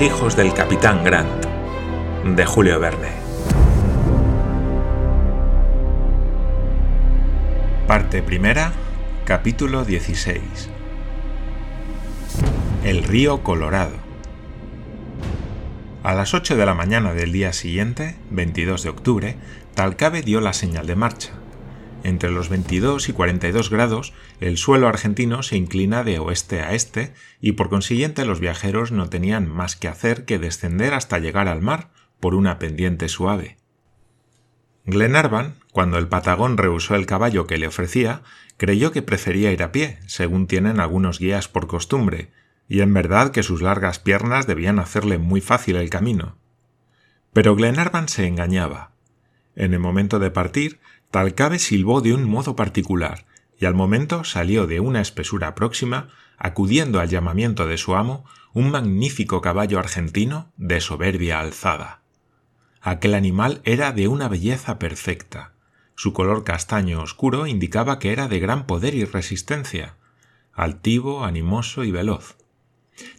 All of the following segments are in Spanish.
Hijos del capitán Grant, de Julio Verne. Parte primera, capítulo 16. El río Colorado. A las 8 de la mañana del día siguiente, 22 de octubre, Talcabe dio la señal de marcha. Entre los 22 y 42 grados, el suelo argentino se inclina de oeste a este y por consiguiente los viajeros no tenían más que hacer que descender hasta llegar al mar por una pendiente suave. Glenarvan, cuando el patagón rehusó el caballo que le ofrecía, creyó que prefería ir a pie, según tienen algunos guías por costumbre, y en verdad que sus largas piernas debían hacerle muy fácil el camino. Pero Glenarvan se engañaba. En el momento de partir, Talcabe silbó de un modo particular, y al momento salió de una espesura próxima, acudiendo al llamamiento de su amo, un magnífico caballo argentino de soberbia alzada. Aquel animal era de una belleza perfecta. Su color castaño oscuro indicaba que era de gran poder y resistencia, altivo, animoso y veloz.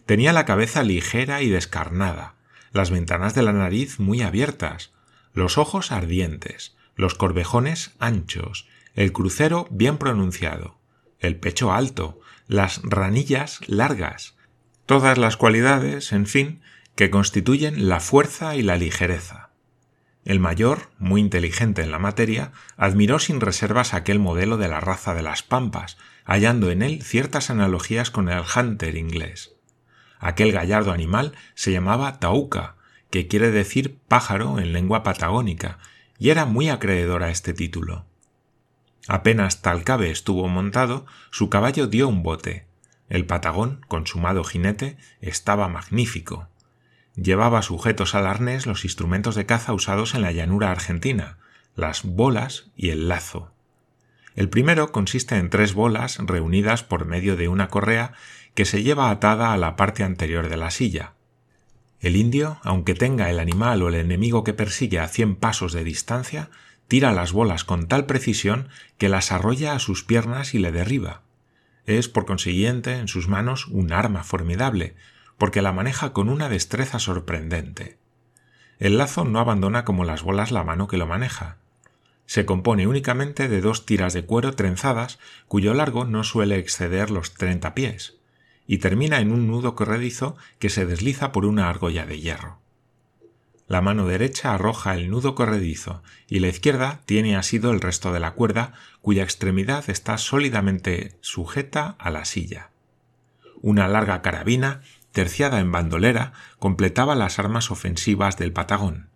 Tenía la cabeza ligera y descarnada, las ventanas de la nariz muy abiertas, los ojos ardientes, los corvejones anchos, el crucero bien pronunciado, el pecho alto, las ranillas largas, todas las cualidades, en fin, que constituyen la fuerza y la ligereza. El mayor, muy inteligente en la materia, admiró sin reservas aquel modelo de la raza de las pampas, hallando en él ciertas analogías con el hunter inglés. Aquel gallardo animal se llamaba tauca, que quiere decir pájaro en lengua patagónica, y era muy acreedor a este título. Apenas Talcabe estuvo montado, su caballo dio un bote. El patagón, consumado jinete, estaba magnífico. Llevaba sujetos al arnés los instrumentos de caza usados en la llanura argentina, las bolas y el lazo. El primero consiste en tres bolas reunidas por medio de una correa que se lleva atada a la parte anterior de la silla. El indio, aunque tenga el animal o el enemigo que persigue a cien pasos de distancia, tira las bolas con tal precisión que las arrolla a sus piernas y le derriba. Es, por consiguiente, en sus manos un arma formidable, porque la maneja con una destreza sorprendente. El lazo no abandona como las bolas la mano que lo maneja. Se compone únicamente de dos tiras de cuero trenzadas cuyo largo no suele exceder los treinta pies y termina en un nudo corredizo que se desliza por una argolla de hierro. La mano derecha arroja el nudo corredizo y la izquierda tiene asido el resto de la cuerda cuya extremidad está sólidamente sujeta a la silla. Una larga carabina, terciada en bandolera, completaba las armas ofensivas del patagón.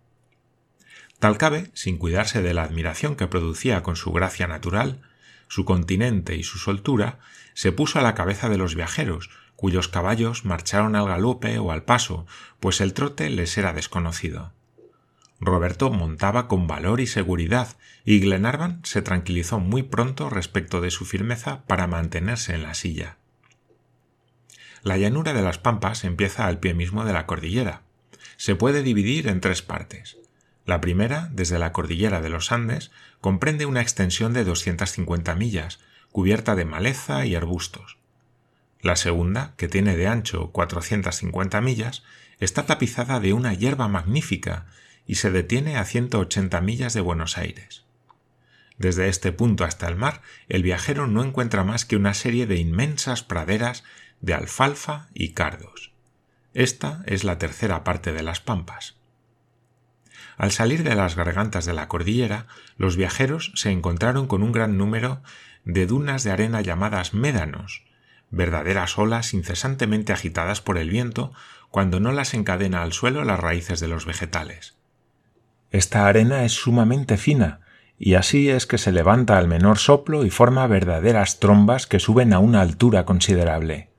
Talcabe, sin cuidarse de la admiración que producía con su gracia natural, su continente y su soltura, se puso a la cabeza de los viajeros, cuyos caballos marcharon al galope o al paso, pues el trote les era desconocido. Roberto montaba con valor y seguridad, y Glenarvan se tranquilizó muy pronto respecto de su firmeza para mantenerse en la silla. La llanura de las Pampas empieza al pie mismo de la cordillera. Se puede dividir en tres partes. La primera, desde la cordillera de los Andes, comprende una extensión de 250 millas, cubierta de maleza y arbustos. La segunda, que tiene de ancho 450 millas, está tapizada de una hierba magnífica y se detiene a 180 millas de Buenos Aires. Desde este punto hasta el mar, el viajero no encuentra más que una serie de inmensas praderas de alfalfa y cardos. Esta es la tercera parte de las pampas. Al salir de las gargantas de la cordillera, los viajeros se encontraron con un gran número de dunas de arena llamadas médanos, verdaderas olas incesantemente agitadas por el viento cuando no las encadena al suelo las raíces de los vegetales. Esta arena es sumamente fina, y así es que se levanta al menor soplo y forma verdaderas trombas que suben a una altura considerable.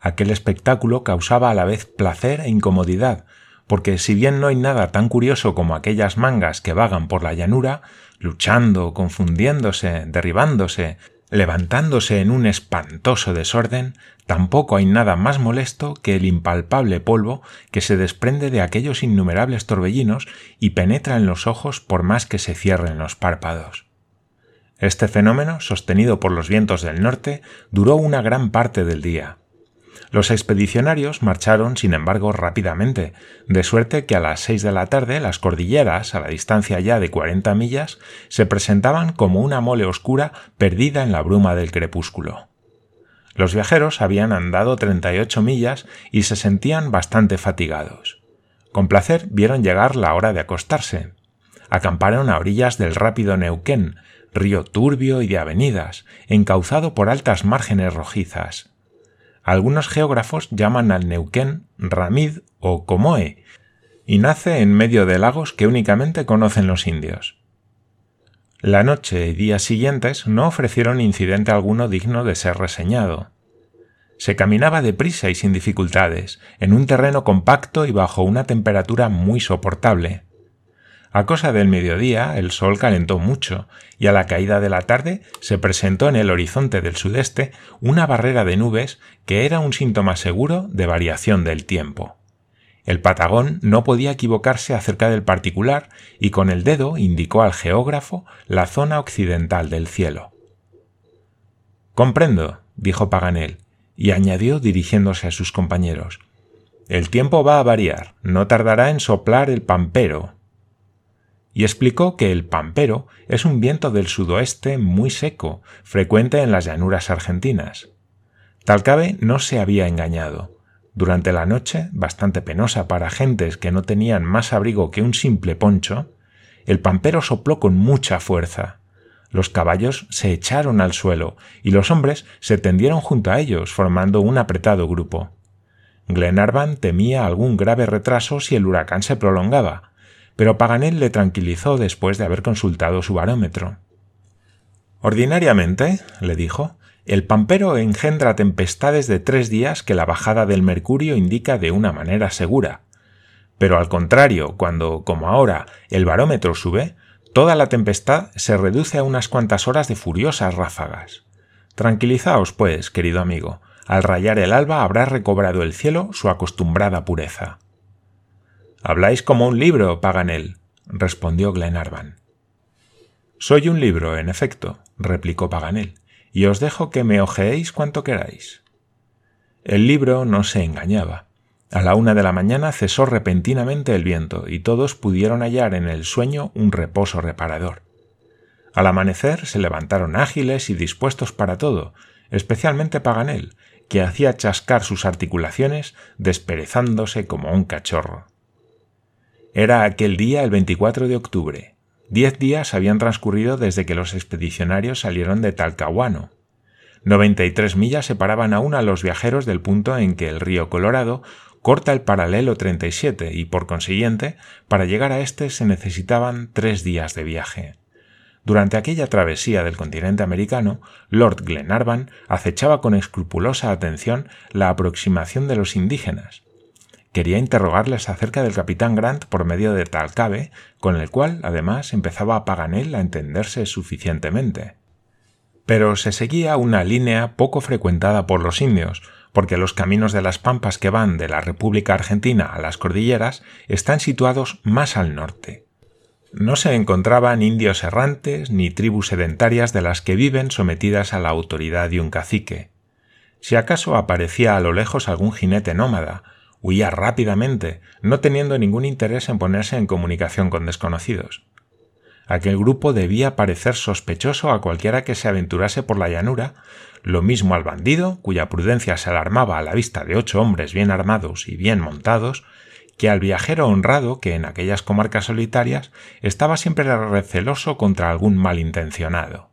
Aquel espectáculo causaba a la vez placer e incomodidad, porque si bien no hay nada tan curioso como aquellas mangas que vagan por la llanura, luchando, confundiéndose, derribándose, levantándose en un espantoso desorden, tampoco hay nada más molesto que el impalpable polvo que se desprende de aquellos innumerables torbellinos y penetra en los ojos por más que se cierren los párpados. Este fenómeno, sostenido por los vientos del norte, duró una gran parte del día. Los expedicionarios marcharon, sin embargo, rápidamente, de suerte que a las seis de la tarde las cordilleras, a la distancia ya de cuarenta millas, se presentaban como una mole oscura perdida en la bruma del crepúsculo. Los viajeros habían andado 38 millas y se sentían bastante fatigados. Con placer vieron llegar la hora de acostarse. Acamparon a orillas del rápido Neuquén, río turbio y de avenidas, encauzado por altas márgenes rojizas. Algunos geógrafos llaman al Neuquén Ramid o Comoe, y nace en medio de lagos que únicamente conocen los indios. La noche y días siguientes no ofrecieron incidente alguno digno de ser reseñado. Se caminaba deprisa y sin dificultades, en un terreno compacto y bajo una temperatura muy soportable. A cosa del mediodía el sol calentó mucho, y a la caída de la tarde se presentó en el horizonte del sudeste una barrera de nubes que era un síntoma seguro de variación del tiempo. El Patagón no podía equivocarse acerca del particular y con el dedo indicó al geógrafo la zona occidental del cielo. Comprendo, dijo Paganel, y añadió dirigiéndose a sus compañeros. El tiempo va a variar, no tardará en soplar el pampero. Y explicó que el pampero es un viento del sudoeste muy seco, frecuente en las llanuras argentinas. Talcabe no se había engañado. Durante la noche, bastante penosa para gentes que no tenían más abrigo que un simple poncho, el pampero sopló con mucha fuerza. Los caballos se echaron al suelo y los hombres se tendieron junto a ellos formando un apretado grupo. Glenarvan temía algún grave retraso si el huracán se prolongaba, pero Paganel le tranquilizó después de haber consultado su barómetro. Ordinariamente, le dijo, el pampero engendra tempestades de tres días que la bajada del mercurio indica de una manera segura. Pero al contrario, cuando, como ahora, el barómetro sube, toda la tempestad se reduce a unas cuantas horas de furiosas ráfagas. Tranquilizaos, pues, querido amigo, al rayar el alba habrá recobrado el cielo su acostumbrada pureza. Habláis como un libro, Paganel, respondió Glenarvan. Soy un libro, en efecto, replicó Paganel y os dejo que me ojeéis cuanto queráis. El libro no se engañaba. A la una de la mañana cesó repentinamente el viento y todos pudieron hallar en el sueño un reposo reparador. Al amanecer se levantaron ágiles y dispuestos para todo, especialmente Paganel, que hacía chascar sus articulaciones desperezándose como un cachorro. Era aquel día el 24 de octubre, Diez días habían transcurrido desde que los expedicionarios salieron de Talcahuano. 93 millas separaban aún a los viajeros del punto en que el río Colorado corta el paralelo 37 y por consiguiente, para llegar a este se necesitaban tres días de viaje. Durante aquella travesía del continente americano, Lord Glenarvan acechaba con escrupulosa atención la aproximación de los indígenas, quería interrogarles acerca del capitán Grant por medio de Talcabe, con el cual, además, empezaba a Paganel a entenderse suficientemente. Pero se seguía una línea poco frecuentada por los indios, porque los caminos de las pampas que van de la República Argentina a las cordilleras están situados más al norte. No se encontraban indios errantes ni tribus sedentarias de las que viven sometidas a la autoridad de un cacique. Si acaso aparecía a lo lejos algún jinete nómada, Huía rápidamente, no teniendo ningún interés en ponerse en comunicación con desconocidos. Aquel grupo debía parecer sospechoso a cualquiera que se aventurase por la llanura, lo mismo al bandido, cuya prudencia se alarmaba a la vista de ocho hombres bien armados y bien montados, que al viajero honrado que en aquellas comarcas solitarias estaba siempre receloso contra algún malintencionado.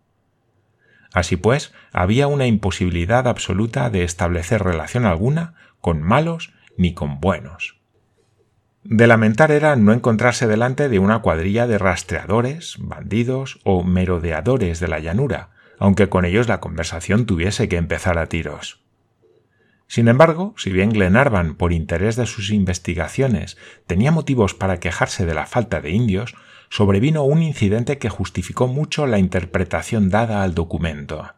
Así pues, había una imposibilidad absoluta de establecer relación alguna con malos ni con buenos. De lamentar era no encontrarse delante de una cuadrilla de rastreadores, bandidos o merodeadores de la llanura, aunque con ellos la conversación tuviese que empezar a tiros. Sin embargo, si bien Glenarvan, por interés de sus investigaciones, tenía motivos para quejarse de la falta de indios, sobrevino un incidente que justificó mucho la interpretación dada al documento.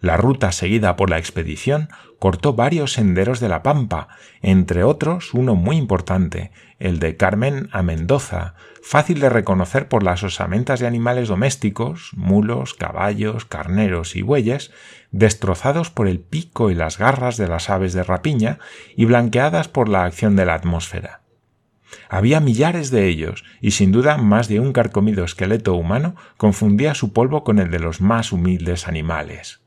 La ruta seguida por la expedición cortó varios senderos de la Pampa, entre otros uno muy importante, el de Carmen a Mendoza, fácil de reconocer por las osamentas de animales domésticos, mulos, caballos, carneros y bueyes, destrozados por el pico y las garras de las aves de rapiña y blanqueadas por la acción de la atmósfera. Había millares de ellos, y sin duda más de un carcomido esqueleto humano confundía su polvo con el de los más humildes animales.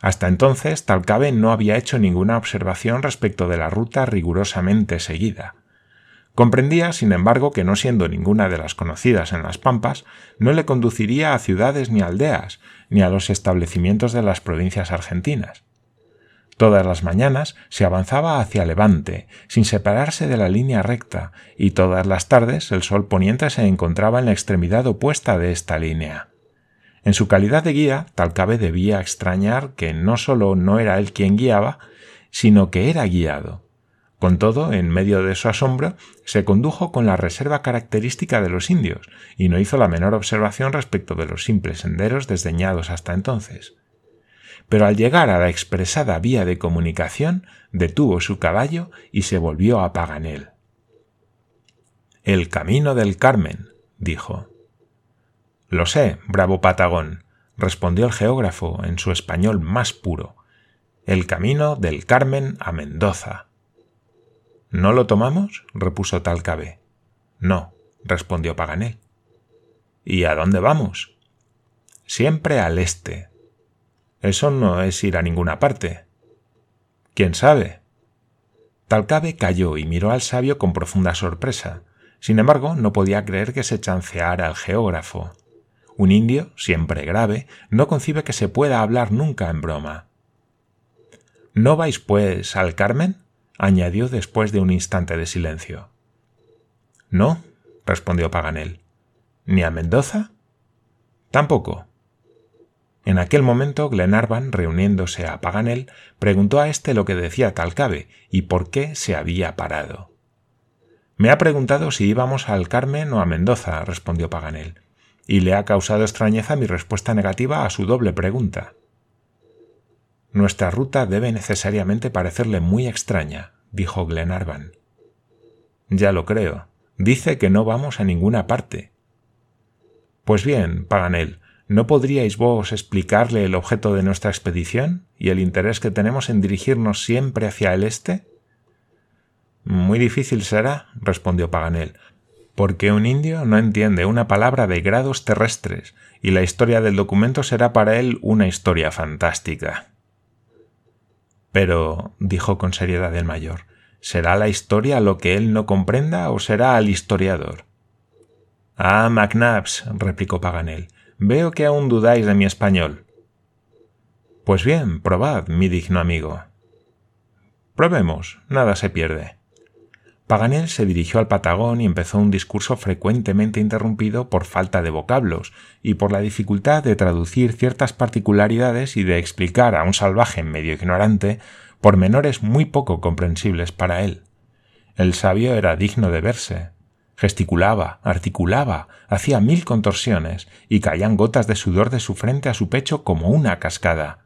Hasta entonces Talcabe no había hecho ninguna observación respecto de la ruta rigurosamente seguida. Comprendía, sin embargo, que no siendo ninguna de las conocidas en las pampas, no le conduciría a ciudades ni aldeas, ni a los establecimientos de las provincias argentinas. Todas las mañanas se avanzaba hacia levante, sin separarse de la línea recta, y todas las tardes el sol poniente se encontraba en la extremidad opuesta de esta línea. En su calidad de guía, Talcabe debía extrañar que no solo no era él quien guiaba, sino que era guiado. Con todo, en medio de su asombro, se condujo con la reserva característica de los indios, y no hizo la menor observación respecto de los simples senderos desdeñados hasta entonces. Pero al llegar a la expresada vía de comunicación, detuvo su caballo y se volvió a Paganel. El camino del Carmen, dijo. Lo sé, bravo Patagón, respondió el geógrafo en su español más puro. El camino del Carmen a Mendoza. ¿No lo tomamos? repuso Talcabe. No, respondió Paganel. ¿Y a dónde vamos? Siempre al este. Eso no es ir a ninguna parte. ¿Quién sabe? Talcabe calló y miró al sabio con profunda sorpresa. Sin embargo, no podía creer que se chanceara al geógrafo. Un indio, siempre grave, no concibe que se pueda hablar nunca en broma. ¿No vais, pues, al Carmen? añadió después de un instante de silencio. No, respondió Paganel. ¿Ni a Mendoza? Tampoco. En aquel momento Glenarvan, reuniéndose a Paganel, preguntó a éste lo que decía Talcabe y por qué se había parado. Me ha preguntado si íbamos al Carmen o a Mendoza, respondió Paganel, y le ha causado extrañeza mi respuesta negativa a su doble pregunta. Nuestra ruta debe necesariamente parecerle muy extraña, dijo Glenarvan. Ya lo creo. Dice que no vamos a ninguna parte. Pues bien, Paganel, ¿no podríais vos explicarle el objeto de nuestra expedición y el interés que tenemos en dirigirnos siempre hacia el este? Muy difícil será, respondió Paganel, porque un indio no entiende una palabra de grados terrestres y la historia del documento será para él una historia fantástica. Pero, dijo con seriedad el mayor, ¿será la historia lo que él no comprenda o será al historiador? Ah, McNabbs, replicó Paganel, veo que aún dudáis de mi español. Pues bien, probad, mi digno amigo. Probemos, nada se pierde. Paganel se dirigió al Patagón y empezó un discurso frecuentemente interrumpido por falta de vocablos y por la dificultad de traducir ciertas particularidades y de explicar a un salvaje medio ignorante pormenores muy poco comprensibles para él. El sabio era digno de verse. Gesticulaba, articulaba, hacía mil contorsiones y caían gotas de sudor de su frente a su pecho como una cascada.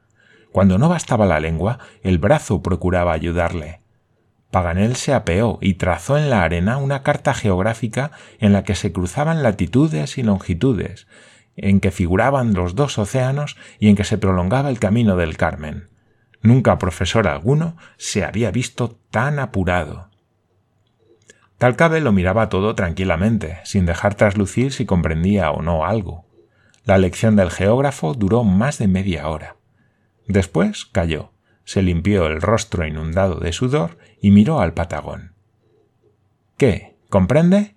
Cuando no bastaba la lengua, el brazo procuraba ayudarle Paganel se apeó y trazó en la arena una carta geográfica en la que se cruzaban latitudes y longitudes, en que figuraban los dos océanos y en que se prolongaba el camino del Carmen. Nunca profesor alguno se había visto tan apurado. Talcabe lo miraba todo tranquilamente, sin dejar traslucir si comprendía o no algo. La lección del geógrafo duró más de media hora. Después cayó se limpió el rostro inundado de sudor y miró al Patagón. ¿Qué? ¿Comprende?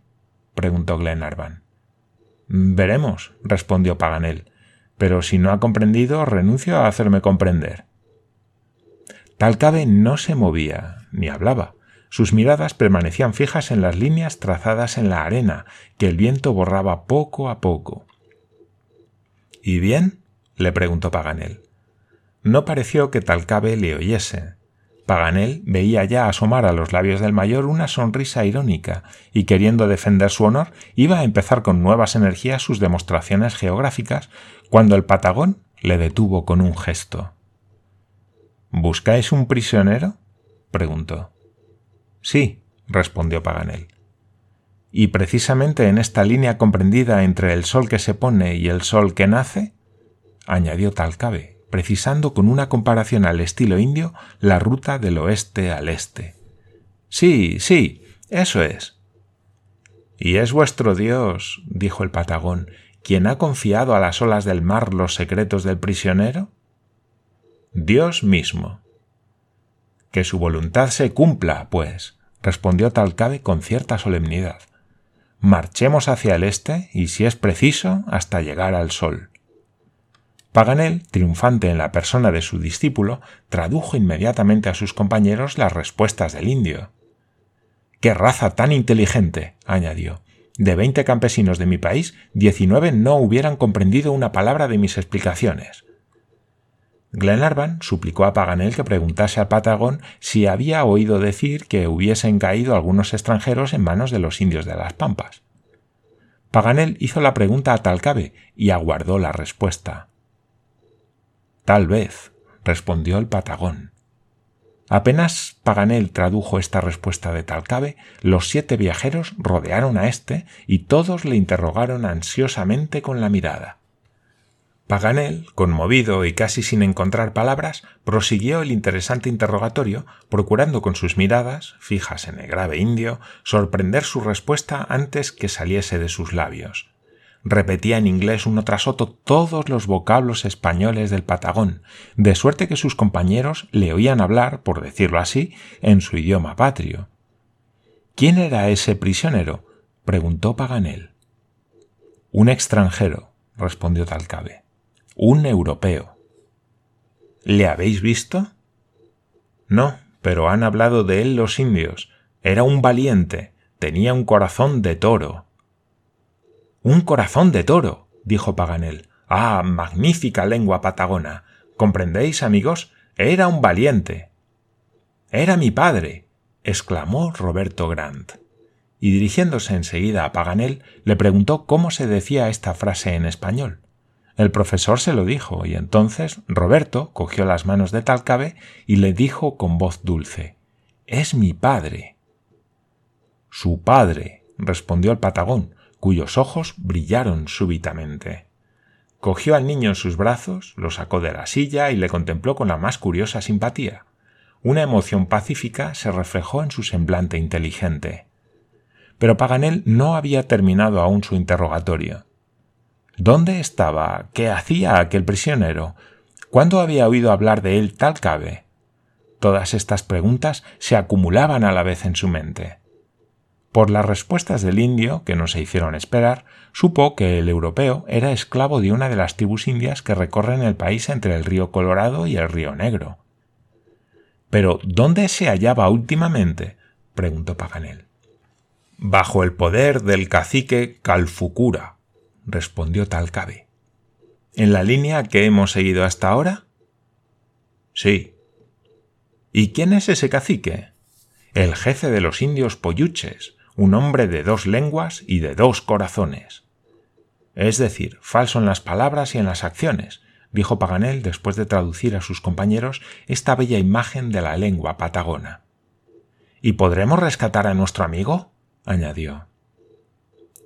preguntó Glenarvan. Veremos, respondió Paganel, pero si no ha comprendido, renuncio a hacerme comprender. Talcabe no se movía, ni hablaba. Sus miradas permanecían fijas en las líneas trazadas en la arena, que el viento borraba poco a poco. ¿Y bien? le preguntó Paganel. No pareció que Talcabe le oyese. Paganel veía ya asomar a los labios del mayor una sonrisa irónica, y queriendo defender su honor, iba a empezar con nuevas energías sus demostraciones geográficas, cuando el Patagón le detuvo con un gesto. ¿Buscáis un prisionero? preguntó. Sí, respondió Paganel. ¿Y precisamente en esta línea comprendida entre el sol que se pone y el sol que nace? añadió Talcabe, precisando con una comparación al estilo indio la ruta del oeste al este. Sí, sí, eso es. Y es vuestro Dios, dijo el Patagón, quien ha confiado a las olas del mar los secretos del prisionero? Dios mismo. Que su voluntad se cumpla, pues, respondió Talcabe con cierta solemnidad. Marchemos hacia el este y, si es preciso, hasta llegar al sol. Paganel, triunfante en la persona de su discípulo, tradujo inmediatamente a sus compañeros las respuestas del indio. ¡Qué raza tan inteligente! añadió. De veinte campesinos de mi país, diecinueve no hubieran comprendido una palabra de mis explicaciones. Glenarvan suplicó a Paganel que preguntase al Patagón si había oído decir que hubiesen caído algunos extranjeros en manos de los indios de las Pampas. Paganel hizo la pregunta a Talcabe y aguardó la respuesta. Tal vez, respondió el Patagón. Apenas Paganel tradujo esta respuesta de Talcabe, los siete viajeros rodearon a éste y todos le interrogaron ansiosamente con la mirada. Paganel, conmovido y casi sin encontrar palabras, prosiguió el interesante interrogatorio, procurando con sus miradas, fijas en el grave indio, sorprender su respuesta antes que saliese de sus labios. Repetía en inglés uno tras otro todos los vocablos españoles del Patagón, de suerte que sus compañeros le oían hablar, por decirlo así, en su idioma patrio. ¿Quién era ese prisionero? preguntó Paganel. Un extranjero, respondió Talcabe un europeo. ¿Le habéis visto? No, pero han hablado de él los indios. Era un valiente, tenía un corazón de toro. Un corazón de toro, dijo Paganel. Ah, magnífica lengua patagona. ¿Comprendéis, amigos? Era un valiente. Era mi padre, exclamó Roberto Grant. Y dirigiéndose enseguida a Paganel, le preguntó cómo se decía esta frase en español. El profesor se lo dijo, y entonces Roberto cogió las manos de Talcabe y le dijo con voz dulce Es mi padre. Su padre, respondió el patagón, cuyos ojos brillaron súbitamente. Cogió al niño en sus brazos, lo sacó de la silla y le contempló con la más curiosa simpatía. Una emoción pacífica se reflejó en su semblante inteligente. Pero Paganel no había terminado aún su interrogatorio. ¿Dónde estaba? ¿Qué hacía aquel prisionero? ¿Cuándo había oído hablar de él tal cabe? Todas estas preguntas se acumulaban a la vez en su mente. Por las respuestas del indio, que no se hicieron esperar, supo que el europeo era esclavo de una de las tribus indias que recorren el país entre el río Colorado y el río Negro. Pero ¿dónde se hallaba últimamente? preguntó Paganel. Bajo el poder del cacique Calfucura, respondió Talcabe. ¿En la línea que hemos seguido hasta ahora? Sí. ¿Y quién es ese cacique? El jefe de los indios polluches, un hombre de dos lenguas y de dos corazones. Es decir, falso en las palabras y en las acciones, dijo Paganel después de traducir a sus compañeros esta bella imagen de la lengua patagona. ¿Y podremos rescatar a nuestro amigo? añadió.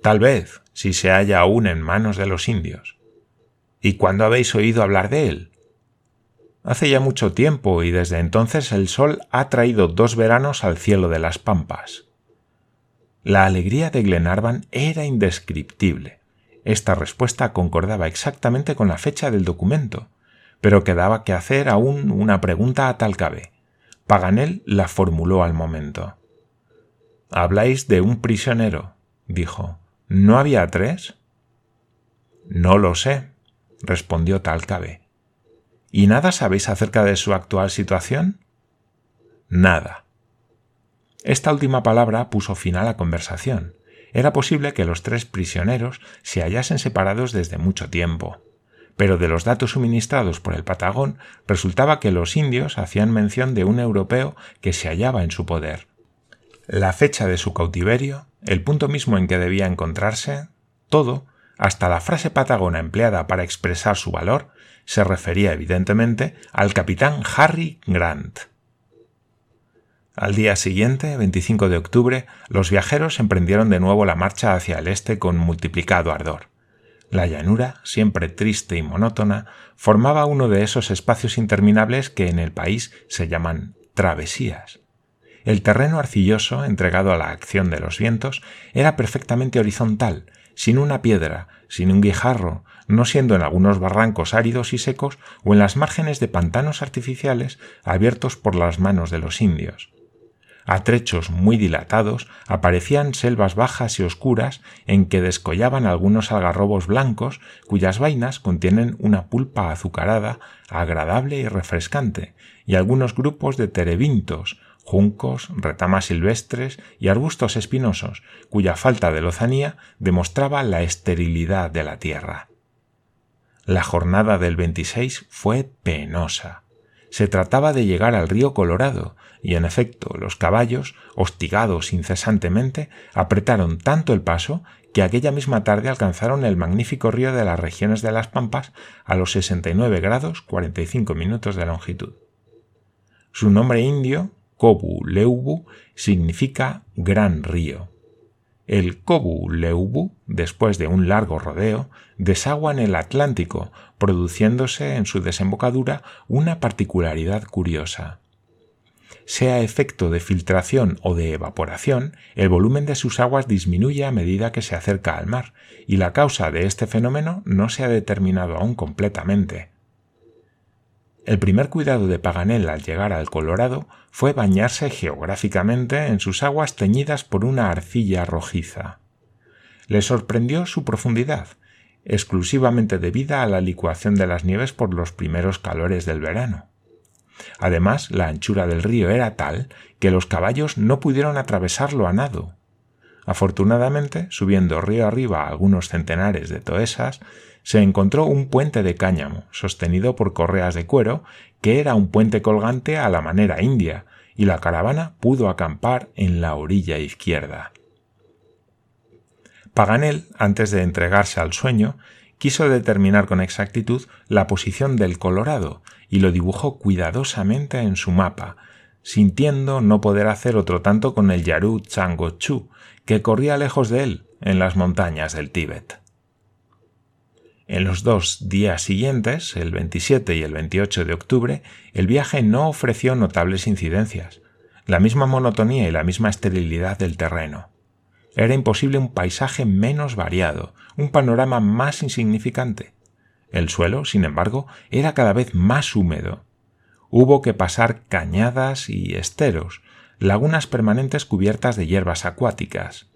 Tal vez, si se halla aún en manos de los indios. ¿Y cuándo habéis oído hablar de él? Hace ya mucho tiempo y desde entonces el sol ha traído dos veranos al cielo de las pampas. La alegría de Glenarvan era indescriptible. Esta respuesta concordaba exactamente con la fecha del documento, pero quedaba que hacer aún una pregunta a Talcabe. Paganel la formuló al momento. Habláis de un prisionero, dijo. ¿No había tres? No lo sé, respondió Talcabe. ¿Y nada sabéis acerca de su actual situación? Nada. Esta última palabra puso fin a la conversación. Era posible que los tres prisioneros se hallasen separados desde mucho tiempo. Pero de los datos suministrados por el Patagón resultaba que los indios hacían mención de un europeo que se hallaba en su poder. La fecha de su cautiverio el punto mismo en que debía encontrarse, todo, hasta la frase patagona empleada para expresar su valor, se refería evidentemente al capitán Harry Grant. Al día siguiente, 25 de octubre, los viajeros emprendieron de nuevo la marcha hacia el este con multiplicado ardor. La llanura, siempre triste y monótona, formaba uno de esos espacios interminables que en el país se llaman travesías. El terreno arcilloso, entregado a la acción de los vientos, era perfectamente horizontal, sin una piedra, sin un guijarro, no siendo en algunos barrancos áridos y secos o en las márgenes de pantanos artificiales abiertos por las manos de los indios. A trechos muy dilatados aparecían selvas bajas y oscuras en que descollaban algunos algarrobos blancos cuyas vainas contienen una pulpa azucarada, agradable y refrescante, y algunos grupos de terebintos, juncos, retamas silvestres y arbustos espinosos, cuya falta de lozanía demostraba la esterilidad de la tierra. La jornada del 26 fue penosa. Se trataba de llegar al río Colorado, y en efecto los caballos, hostigados incesantemente, apretaron tanto el paso que aquella misma tarde alcanzaron el magnífico río de las regiones de las Pampas a los 69 grados 45 minutos de longitud. Su nombre indio, Kobu Leubu, significa gran río. El Kobu Leubu, después de un largo rodeo, desagua en el Atlántico, produciéndose en su desembocadura una particularidad curiosa. Sea efecto de filtración o de evaporación, el volumen de sus aguas disminuye a medida que se acerca al mar, y la causa de este fenómeno no se ha determinado aún completamente. El primer cuidado de Paganel al llegar al Colorado fue bañarse geográficamente en sus aguas teñidas por una arcilla rojiza. Le sorprendió su profundidad, exclusivamente debida a la licuación de las nieves por los primeros calores del verano. Además, la anchura del río era tal que los caballos no pudieron atravesarlo a nado. Afortunadamente, subiendo río arriba algunos centenares de toesas, se encontró un puente de cáñamo, sostenido por correas de cuero, que era un puente colgante a la manera india, y la caravana pudo acampar en la orilla izquierda. Paganel, antes de entregarse al sueño, quiso determinar con exactitud la posición del Colorado y lo dibujó cuidadosamente en su mapa, sintiendo no poder hacer otro tanto con el Yaru Changochu, que corría lejos de él, en las montañas del Tíbet. En los dos días siguientes, el 27 y el 28 de octubre, el viaje no ofreció notables incidencias, la misma monotonía y la misma esterilidad del terreno. Era imposible un paisaje menos variado, un panorama más insignificante. El suelo, sin embargo, era cada vez más húmedo. Hubo que pasar cañadas y esteros, lagunas permanentes cubiertas de hierbas acuáticas.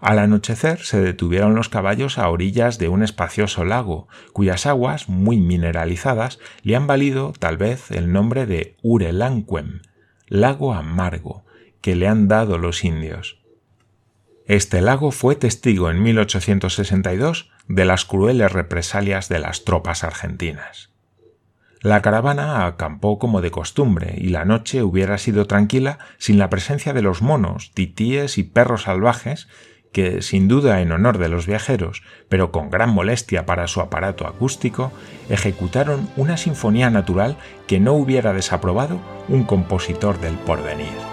Al anochecer se detuvieron los caballos a orillas de un espacioso lago, cuyas aguas, muy mineralizadas, le han valido tal vez el nombre de Urelanquem, lago amargo, que le han dado los indios. Este lago fue testigo en 1862 de las crueles represalias de las tropas argentinas. La caravana acampó como de costumbre y la noche hubiera sido tranquila sin la presencia de los monos, titíes y perros salvajes que, sin duda en honor de los viajeros, pero con gran molestia para su aparato acústico, ejecutaron una sinfonía natural que no hubiera desaprobado un compositor del porvenir.